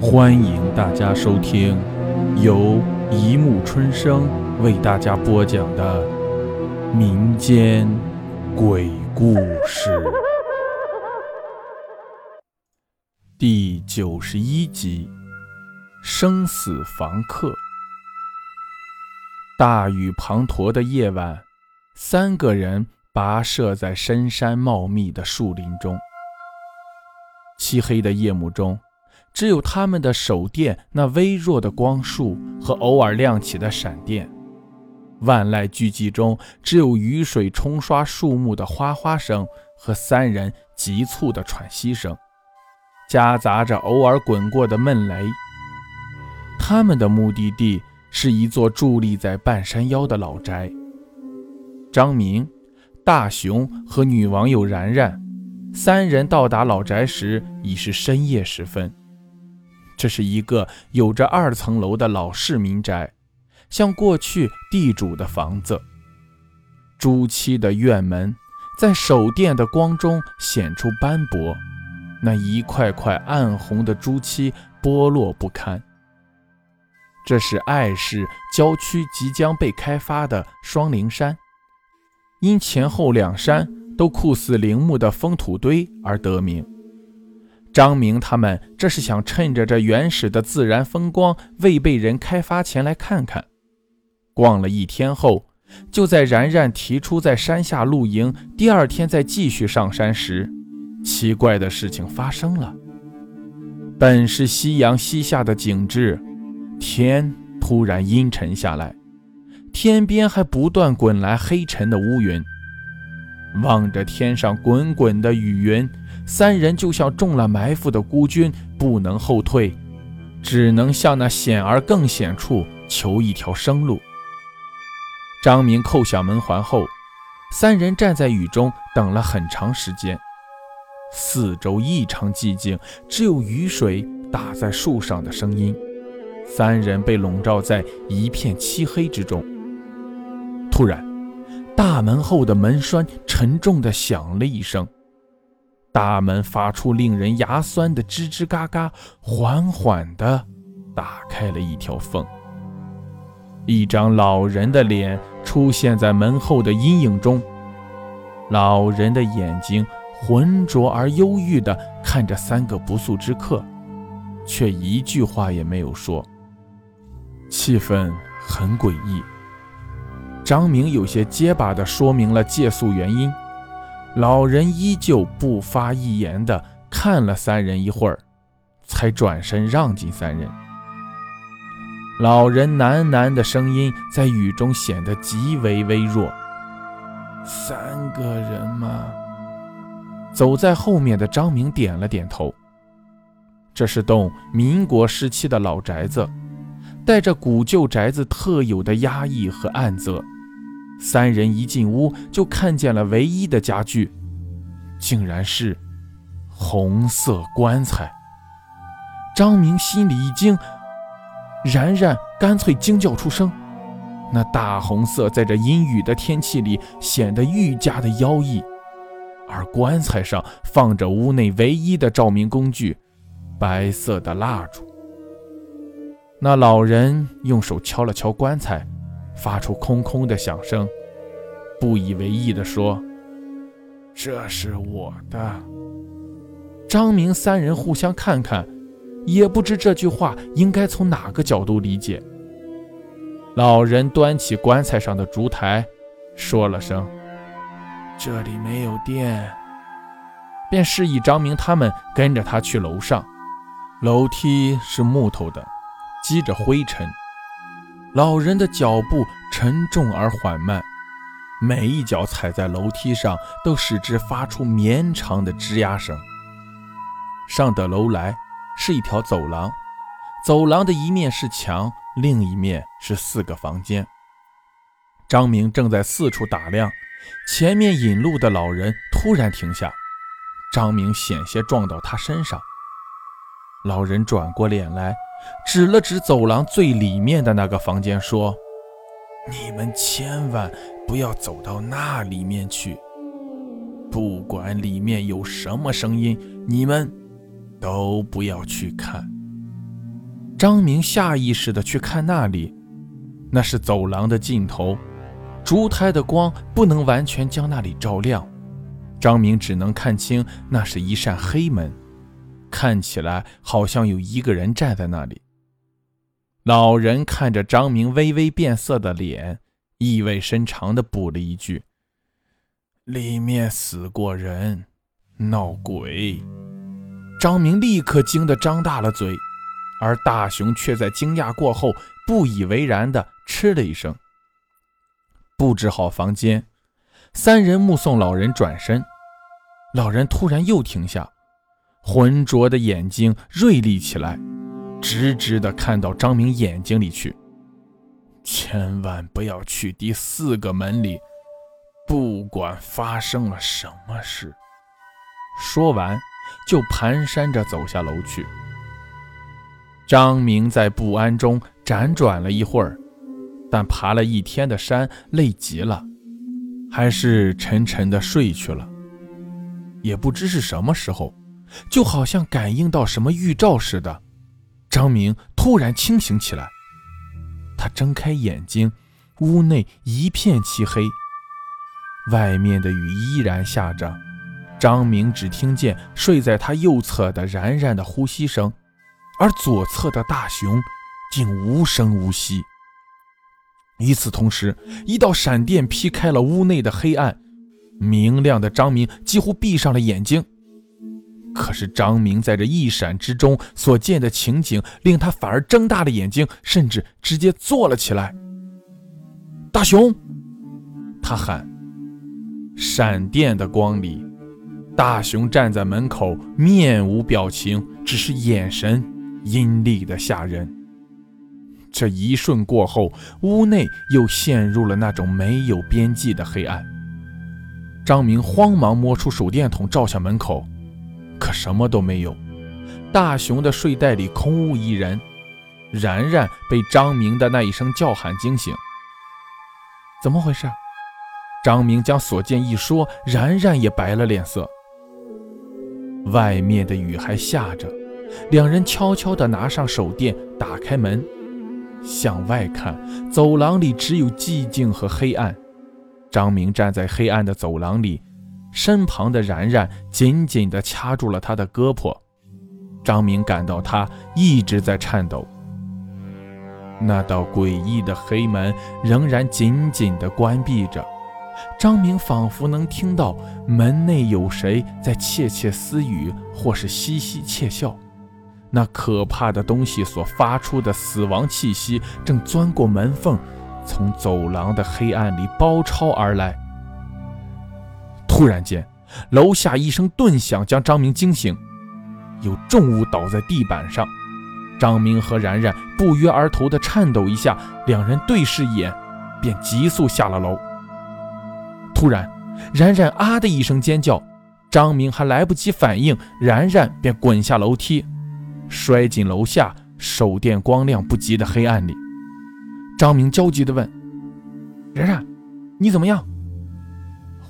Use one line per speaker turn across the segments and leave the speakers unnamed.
欢迎大家收听由一木春生为大家播讲的民间鬼故事第九十一集：生死房客。大雨滂沱的夜晚，三个人跋涉在深山茂密的树林中。漆黑的夜幕中，只有他们的手电那微弱的光束和偶尔亮起的闪电。万籁俱寂中，只有雨水冲刷树木的哗哗声和三人急促的喘息声，夹杂着偶尔滚过的闷雷。他们的目的地是一座伫立在半山腰的老宅。张明、大雄和女网友然然。三人到达老宅时已是深夜时分。这是一个有着二层楼的老式民宅，像过去地主的房子。朱漆的院门在手电的光中显出斑驳，那一块块暗红的朱漆剥落不堪。这是爱市郊区即将被开发的双灵山，因前后两山。都酷似陵墓的封土堆而得名。张明他们这是想趁着这原始的自然风光未被人开发前来看看。逛了一天后，就在然然提出在山下露营，第二天再继续上山时，奇怪的事情发生了。本是夕阳西下的景致，天突然阴沉下来，天边还不断滚来黑沉的乌云。望着天上滚滚的雨云，三人就像中了埋伏的孤军，不能后退，只能向那险而更险处求一条生路。张明扣响门环后，三人站在雨中等了很长时间。四周异常寂静，只有雨水打在树上的声音。三人被笼罩在一片漆黑之中。突然，大门后的门栓沉重地响了一声，大门发出令人牙酸的吱吱嘎嘎，缓缓地打开了一条缝。一张老人的脸出现在门后的阴影中，老人的眼睛浑浊而忧郁地看着三个不速之客，却一句话也没有说。气氛很诡异。张明有些结巴地说明了借宿原因，老人依旧不发一言地看了三人一会儿，才转身让进三人。老人喃喃的声音在雨中显得极为微弱：“三个人吗？”走在后面的张明点了点头。这是栋民国时期的老宅子，带着古旧宅子特有的压抑和暗泽。三人一进屋，就看见了唯一的家具，竟然是红色棺材。张明心里一惊，然然干脆惊叫出声。那大红色在这阴雨的天气里显得愈加的妖异，而棺材上放着屋内唯一的照明工具——白色的蜡烛。那老人用手敲了敲棺材。发出空空的响声，不以为意地说：“这是我的。”张明三人互相看看，也不知这句话应该从哪个角度理解。老人端起棺材上的烛台，说了声：“这里没有电。”便示意张明他们跟着他去楼上。楼梯是木头的，积着灰尘。老人的脚步沉重而缓慢，每一脚踩在楼梯上都使之发出绵长的吱呀声。上得楼来是一条走廊，走廊的一面是墙，另一面是四个房间。张明正在四处打量，前面引路的老人突然停下，张明险些撞到他身上。老人转过脸来。指了指走廊最里面的那个房间，说：“你们千万不要走到那里面去，不管里面有什么声音，你们都不要去看。张明下意识地去看那里，那是走廊的尽头，烛台的光不能完全将那里照亮，张明只能看清那是一扇黑门，看起来好像有一个人站在那里。老人看着张明微微变色的脸，意味深长地补了一句：“里面死过人，闹鬼。”张明立刻惊得张大了嘴，而大雄却在惊讶过后不以为然地嗤了一声。布置好房间，三人目送老人转身，老人突然又停下，浑浊的眼睛锐利起来，直直地看到张明眼睛里去。千万不要去第四个门里，不管发生了什么事。说完。就蹒跚着走下楼去。张明在不安中辗转了一会儿，但爬了一天的山，累极了，还是沉沉的睡去了。也不知是什么时候，就好像感应到什么预兆似的，张明突然清醒起来。他睁开眼睛，屋内一片漆黑，外面的雨依然下着。张明只听见睡在他右侧的然然的呼吸声，而左侧的大雄竟无声无息。与此同时，一道闪电劈开了屋内的黑暗，明亮的张明几乎闭上了眼睛。可是张明在这一闪之中所见的情景，令他反而睁大了眼睛，甚至直接坐了起来。大雄，他喊。闪电的光里。大雄站在门口，面无表情，只是眼神阴厉的吓人。这一瞬过后，屋内又陷入了那种没有边际的黑暗。张明慌忙摸出手电筒照向门口，可什么都没有。大雄的睡袋里空无一人。然然被张明的那一声叫喊惊醒。怎么回事？张明将所见一说，然然也白了脸色。外面的雨还下着，两人悄悄地拿上手电，打开门，向外看，走廊里只有寂静和黑暗。张明站在黑暗的走廊里，身旁的然然紧紧地掐住了他的胳膊。张明感到他一直在颤抖。那道诡异的黑门仍然紧紧地关闭着。张明仿佛能听到门内有谁在窃窃私语，或是嘻嘻窃笑。那可怕的东西所发出的死亡气息正钻过门缝，从走廊的黑暗里包抄而来。突然间，楼下一声顿响将张明惊醒，有重物倒在地板上。张明和然然不约而同地颤抖一下，两人对视一眼，便急速下了楼。突然，然然啊的一声尖叫，张明还来不及反应，然然便滚下楼梯，摔进楼下手电光亮不及的黑暗里。张明焦急地问：“然然，你怎么样？”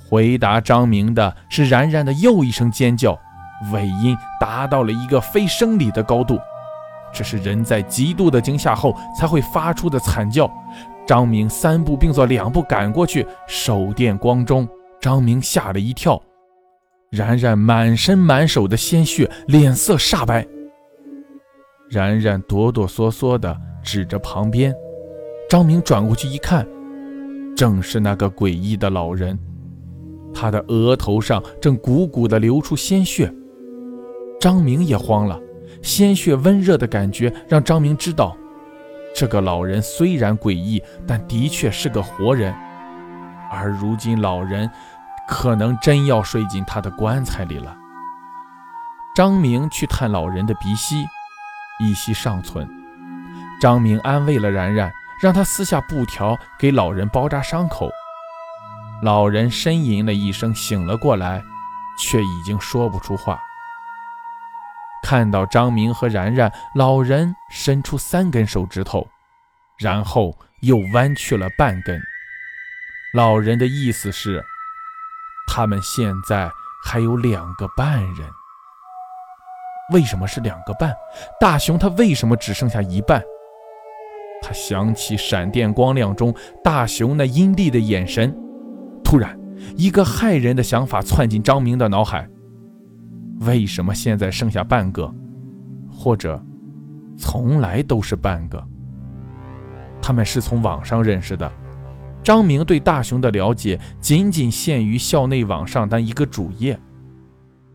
回答张明的是然然的又一声尖叫，尾音达到了一个非生理的高度，这是人在极度的惊吓后才会发出的惨叫。张明三步并作两步赶过去，手电光中，张明吓了一跳，然然满身满手的鲜血，脸色煞白。然然哆哆嗦嗦地指着旁边，张明转过去一看，正是那个诡异的老人，他的额头上正鼓鼓地流出鲜血。张明也慌了，鲜血温热的感觉让张明知道。这个老人虽然诡异，但的确是个活人。而如今老人可能真要睡进他的棺材里了。张明去探老人的鼻息，一息尚存。张明安慰了然然，让他撕下布条给老人包扎伤口。老人呻吟了一声，醒了过来，却已经说不出话。看到张明和然然，老人伸出三根手指头，然后又弯去了半根。老人的意思是，他们现在还有两个半人。为什么是两个半？大熊他为什么只剩下一半？他想起闪电光亮中大熊那阴厉的眼神，突然，一个骇人的想法窜进张明的脑海：为什么现在剩下半个？或者，从来都是半个？他们是从网上认识的。张明对大雄的了解仅仅限于校内网上的一个主页。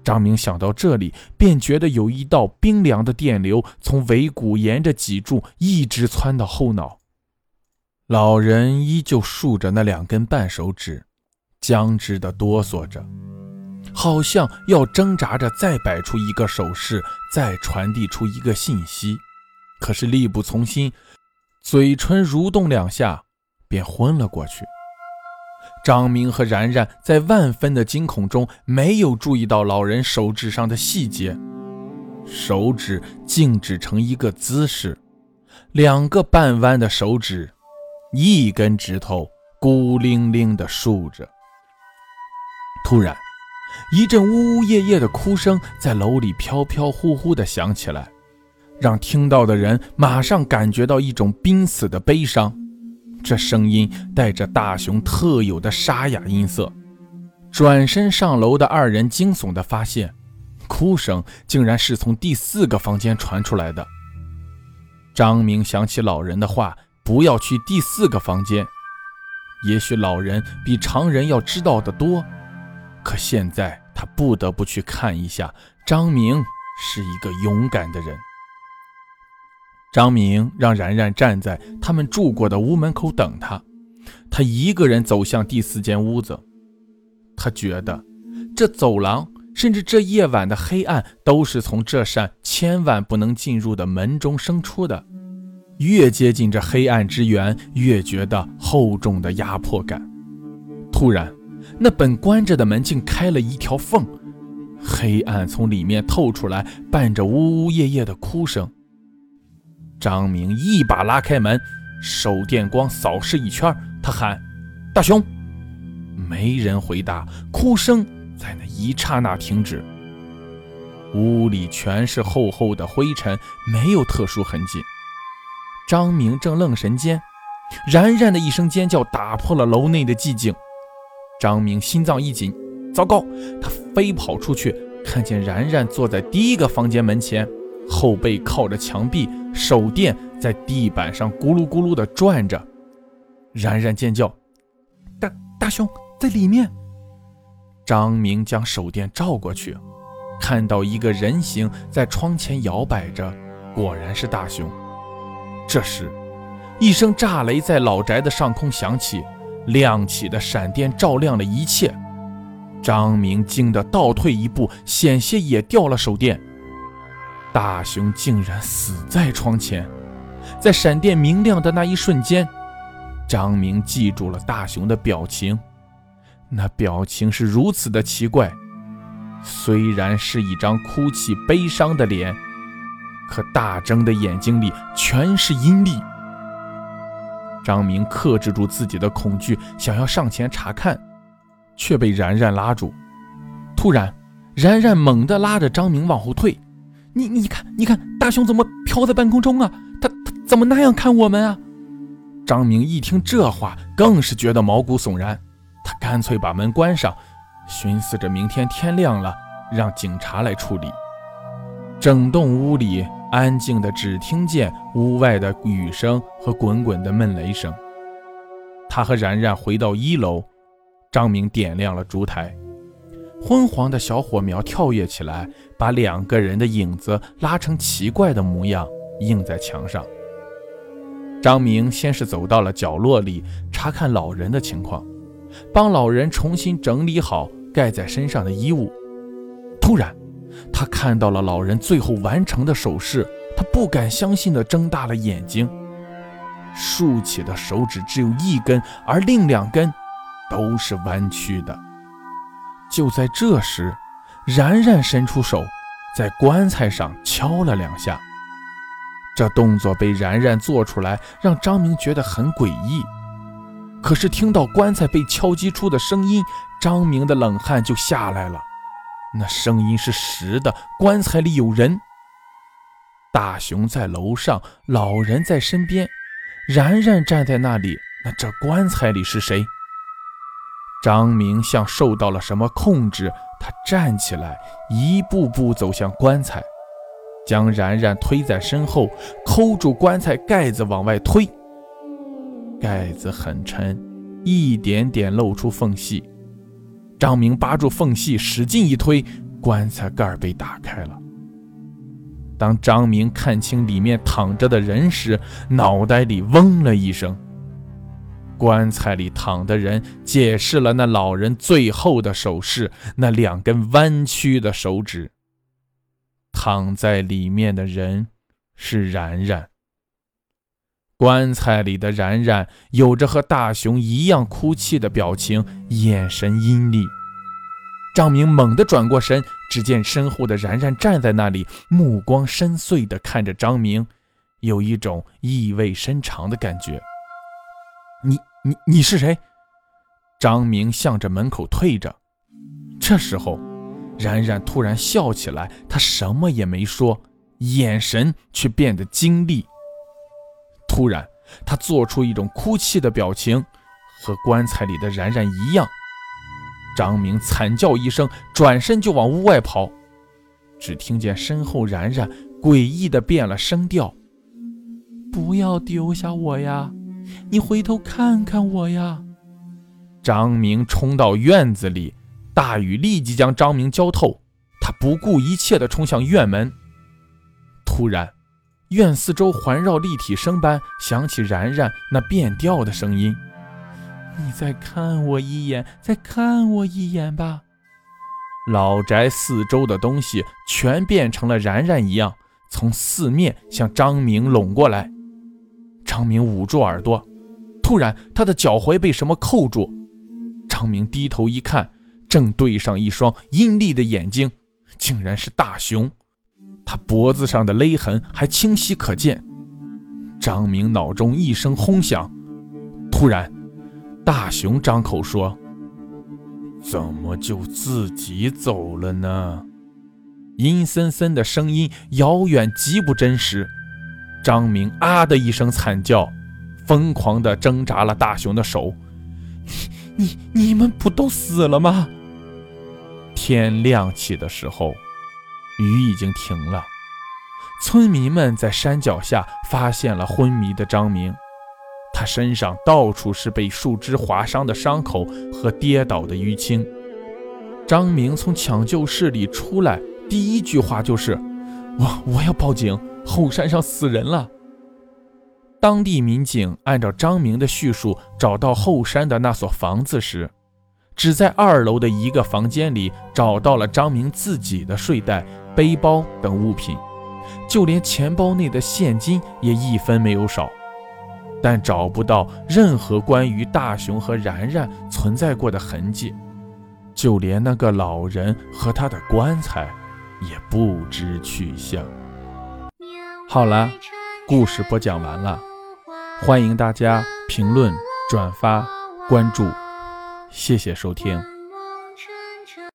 张明想到这里，便觉得有一道冰凉的电流从尾骨沿着脊柱一直窜到后脑。老人依旧竖着那两根半手指，僵直地哆嗦着，好像要挣扎着再摆出一个手势，再传递出一个信息，可是力不从心，嘴唇蠕动两下。便昏了过去。张明和然然在万分的惊恐中，没有注意到老人手指上的细节，手指静止成一个姿势，两个半弯的手指，一根指头孤零零地竖着。突然，一阵呜呜咽咽的哭声在楼里飘飘忽忽地响起来，让听到的人马上感觉到一种濒死的悲伤。这声音带着大熊特有的沙哑音色。转身上楼的二人惊悚地发现，哭声竟然是从第四个房间传出来的。张明想起老人的话，不要去第四个房间。也许老人比常人要知道的多，可现在他不得不去看一下。张明是一个勇敢的人。张明让然然站在他们住过的屋门口等他，他一个人走向第四间屋子。他觉得这走廊，甚至这夜晚的黑暗，都是从这扇千万不能进入的门中生出的。越接近这黑暗之源，越觉得厚重的压迫感。突然，那本关着的门竟开了一条缝，黑暗从里面透出来，伴着呜呜咽咽的哭声。张明一把拉开门，手电光扫视一圈，他喊：“大雄！”没人回答，哭声在那一刹那停止。屋里全是厚厚的灰尘，没有特殊痕迹。张明正愣神间，然然的一声尖叫打破了楼内的寂静。张明心脏一紧，糟糕！他飞跑出去，看见然然坐在第一个房间门前。后背靠着墙壁，手电在地板上咕噜咕噜地转着。然然尖叫：“大大熊在里面！”张明将手电照过去，看到一个人形在窗前摇摆着，果然是大熊。这时，一声炸雷在老宅的上空响起，亮起的闪电照亮了一切。张明惊得倒退一步，险些也掉了手电。大熊竟然死在窗前，在闪电明亮的那一瞬间，张明记住了大熊的表情，那表情是如此的奇怪。虽然是一张哭泣悲伤的脸，可大睁的眼睛里全是阴戾。张明克制住自己的恐惧，想要上前查看，却被然然拉住。突然，然然猛地拉着张明往后退。你你看，你看，大熊怎么飘在半空中啊？他他怎么那样看我们啊？张明一听这话，更是觉得毛骨悚然。他干脆把门关上，寻思着明天天亮了，让警察来处理。整栋屋里安静的，只听见屋外的雨声和滚滚的闷雷声。他和然然回到一楼，张明点亮了烛台。昏黄的小火苗跳跃起来，把两个人的影子拉成奇怪的模样，映在墙上。张明先是走到了角落里，查看老人的情况，帮老人重新整理好盖在身上的衣物。突然，他看到了老人最后完成的手势，他不敢相信地睁大了眼睛。竖起的手指只有一根，而另两根都是弯曲的。就在这时，然然伸出手，在棺材上敲了两下。这动作被然然做出来，让张明觉得很诡异。可是听到棺材被敲击出的声音，张明的冷汗就下来了。那声音是实的，棺材里有人。大熊在楼上，老人在身边，然然站在那里。那这棺材里是谁？张明像受到了什么控制，他站起来，一步步走向棺材，将然然推在身后，抠住棺材盖子往外推。盖子很沉，一点点露出缝隙。张明扒住缝隙，使劲一推，棺材盖被打开了。当张明看清里面躺着的人时，脑袋里嗡了一声。棺材里躺的人解释了那老人最后的手势，那两根弯曲的手指。躺在里面的人是然然。棺材里的然然有着和大熊一样哭泣的表情，眼神阴厉。张明猛地转过身，只见身后的然然站在那里，目光深邃地看着张明，有一种意味深长的感觉。你你你是谁？张明向着门口退着。这时候，然然突然笑起来，他什么也没说，眼神却变得精厉。突然，他做出一种哭泣的表情，和棺材里的然然一样。张明惨叫一声，转身就往屋外跑。只听见身后然然诡异的变了声调：“不要丢下我呀！”你回头看看我呀！张明冲到院子里，大雨立即将张明浇透。他不顾一切地冲向院门。突然，院四周环绕立体声般响起然然那变调的声音：“你再看我一眼，再看我一眼吧。”老宅四周的东西全变成了然然一样，从四面向张明拢过来。张明捂住耳朵，突然他的脚踝被什么扣住。张明低头一看，正对上一双阴厉的眼睛，竟然是大熊。他脖子上的勒痕还清晰可见。张明脑中一声轰响，突然，大熊张口说：“怎么就自己走了呢？”阴森森的声音遥远极不真实。张明啊的一声惨叫，疯狂地挣扎了大熊的手。你、你、你们不都死了吗？天亮起的时候，雨已经停了。村民们在山脚下发现了昏迷的张明，他身上到处是被树枝划伤的伤口和跌倒的淤青。张明从抢救室里出来，第一句话就是：“我、我要报警。”后山上死人了。当地民警按照张明的叙述找到后山的那所房子时，只在二楼的一个房间里找到了张明自己的睡袋、背包等物品，就连钱包内的现金也一分没有少。但找不到任何关于大雄和然然存在过的痕迹，就连那个老人和他的棺材也不知去向。好了，故事播讲完了，欢迎大家评论、转发、关注，谢谢收听。